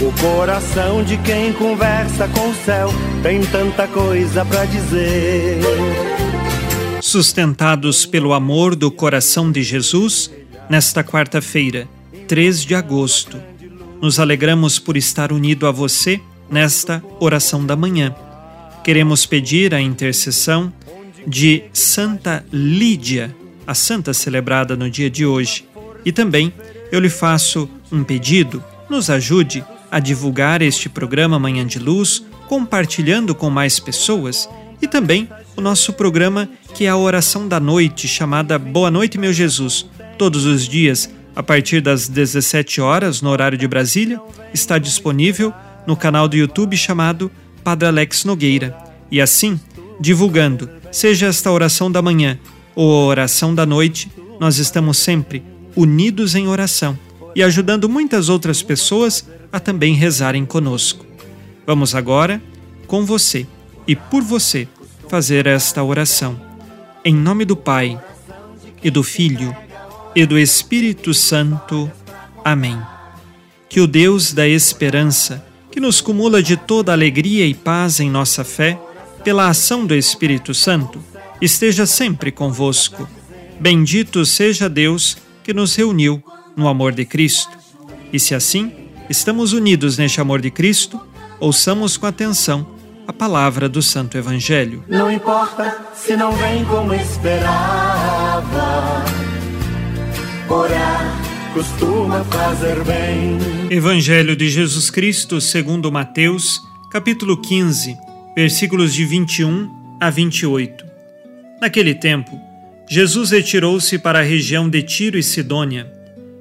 O coração de quem conversa com o céu tem tanta coisa para dizer. Sustentados pelo amor do coração de Jesus, nesta quarta-feira, 3 de agosto, nos alegramos por estar unido a você nesta oração da manhã. Queremos pedir a intercessão de Santa Lídia, a santa celebrada no dia de hoje. E também eu lhe faço um pedido: nos ajude a divulgar este programa Manhã de Luz, compartilhando com mais pessoas e também o nosso programa que é a oração da noite, chamada Boa Noite, meu Jesus. Todos os dias, a partir das 17 horas, no horário de Brasília, está disponível no canal do YouTube chamado Padre Alex Nogueira. E assim, divulgando, seja esta oração da manhã ou a oração da noite, nós estamos sempre unidos em oração e ajudando muitas outras pessoas a também rezarem conosco. Vamos agora, com você e por você, fazer esta oração. Em nome do Pai, e do Filho, e do Espírito Santo. Amém. Que o Deus da esperança, que nos cumula de toda alegria e paz em nossa fé, pela ação do Espírito Santo, esteja sempre convosco. Bendito seja Deus que nos reuniu no amor de Cristo. E se assim, estamos unidos neste amor de Cristo, ouçamos com atenção a palavra do Santo Evangelho. Não importa se não vem como esperava, orar costuma fazer bem. Evangelho de Jesus Cristo segundo Mateus, capítulo 15, versículos de 21 a 28. Naquele tempo, Jesus retirou-se para a região de Tiro e Sidônia.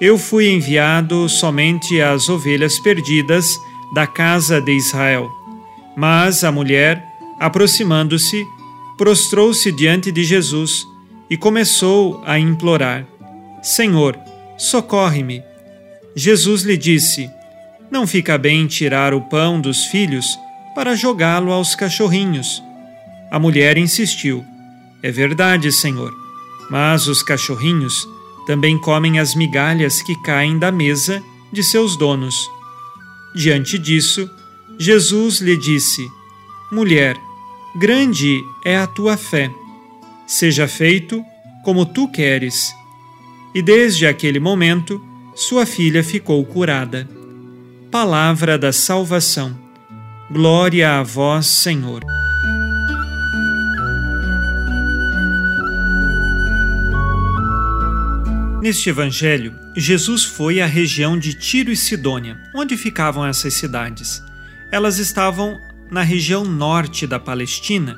Eu fui enviado somente às ovelhas perdidas da casa de Israel. Mas a mulher, aproximando-se, prostrou-se diante de Jesus e começou a implorar: Senhor, socorre-me. Jesus lhe disse: Não fica bem tirar o pão dos filhos para jogá-lo aos cachorrinhos. A mulher insistiu: É verdade, Senhor, mas os cachorrinhos também comem as migalhas que caem da mesa de seus donos. Diante disso, Jesus lhe disse: Mulher, grande é a tua fé. Seja feito como tu queres. E desde aquele momento, sua filha ficou curada. Palavra da salvação. Glória a vós, Senhor. Neste evangelho, Jesus foi à região de Tiro e Sidônia, onde ficavam essas cidades elas estavam na região norte da Palestina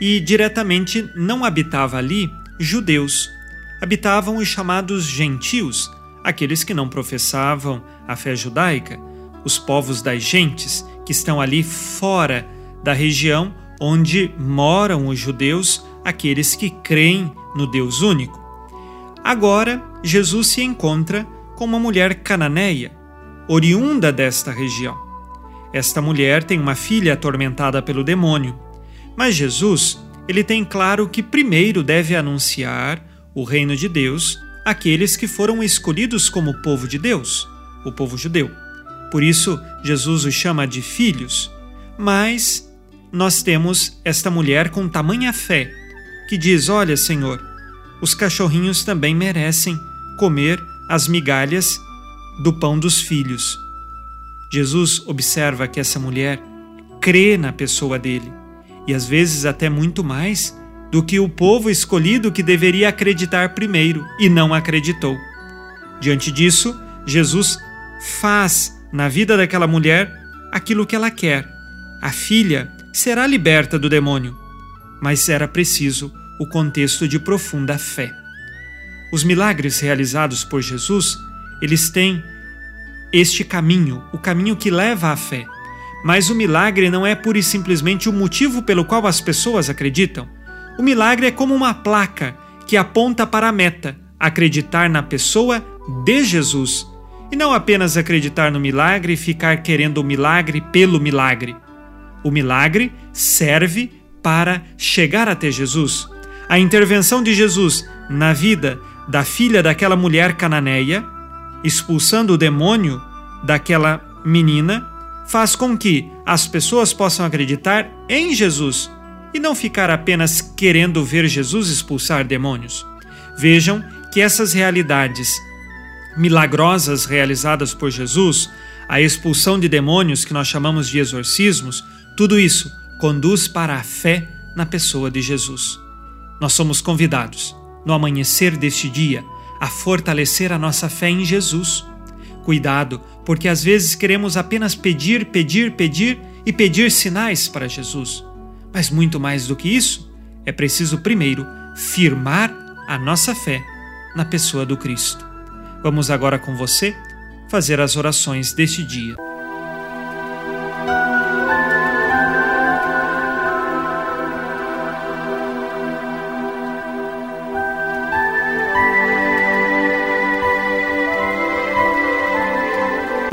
e diretamente não habitava ali judeus. Habitavam os chamados gentios, aqueles que não professavam a fé judaica, os povos das gentes que estão ali fora da região onde moram os judeus, aqueles que creem no Deus único. Agora, Jesus se encontra com uma mulher cananeia, oriunda desta região. Esta mulher tem uma filha atormentada pelo demônio. Mas Jesus, ele tem claro que primeiro deve anunciar o reino de Deus àqueles que foram escolhidos como povo de Deus, o povo judeu. Por isso, Jesus os chama de filhos. Mas nós temos esta mulher com tamanha fé que diz: Olha, Senhor, os cachorrinhos também merecem comer as migalhas do pão dos filhos. Jesus observa que essa mulher crê na pessoa dele. E às vezes até muito mais do que o povo escolhido que deveria acreditar primeiro e não acreditou. Diante disso, Jesus faz na vida daquela mulher aquilo que ela quer. A filha será liberta do demônio, mas era preciso o contexto de profunda fé. Os milagres realizados por Jesus, eles têm este caminho, o caminho que leva à fé. Mas o milagre não é pura e simplesmente o motivo pelo qual as pessoas acreditam. O milagre é como uma placa que aponta para a meta, acreditar na pessoa de Jesus. E não apenas acreditar no milagre e ficar querendo o milagre pelo milagre. O milagre serve para chegar até Jesus. A intervenção de Jesus na vida da filha daquela mulher cananeia, expulsando o demônio daquela menina, faz com que as pessoas possam acreditar em Jesus e não ficar apenas querendo ver Jesus expulsar demônios. Vejam que essas realidades milagrosas realizadas por Jesus, a expulsão de demônios que nós chamamos de exorcismos, tudo isso conduz para a fé na pessoa de Jesus. Nós somos convidados, no amanhecer deste dia, a fortalecer a nossa fé em Jesus. Cuidado, porque às vezes queremos apenas pedir, pedir, pedir e pedir sinais para Jesus. Mas muito mais do que isso, é preciso primeiro firmar a nossa fé na pessoa do Cristo. Vamos agora com você fazer as orações deste dia.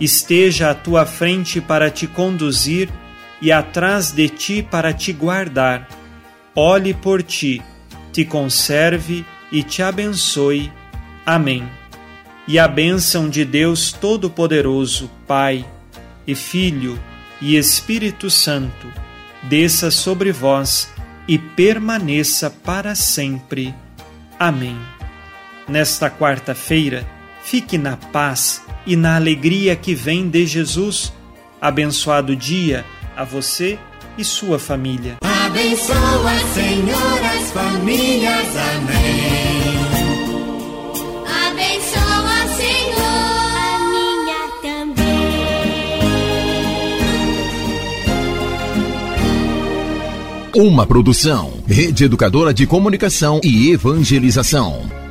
esteja à tua frente para te conduzir e atrás de ti para te guardar. Olhe por ti, te conserve e te abençoe. Amém. E a bênção de Deus Todo-Poderoso, Pai e Filho e Espírito Santo, desça sobre vós e permaneça para sempre. Amém. Nesta quarta-feira, fique na paz e na alegria que vem de Jesus. Abençoado dia a você e sua família. Abençoa, Senhor, as famílias. Amém. Abençoa, Senhor, a minha também. Uma produção, Rede Educadora de Comunicação e Evangelização.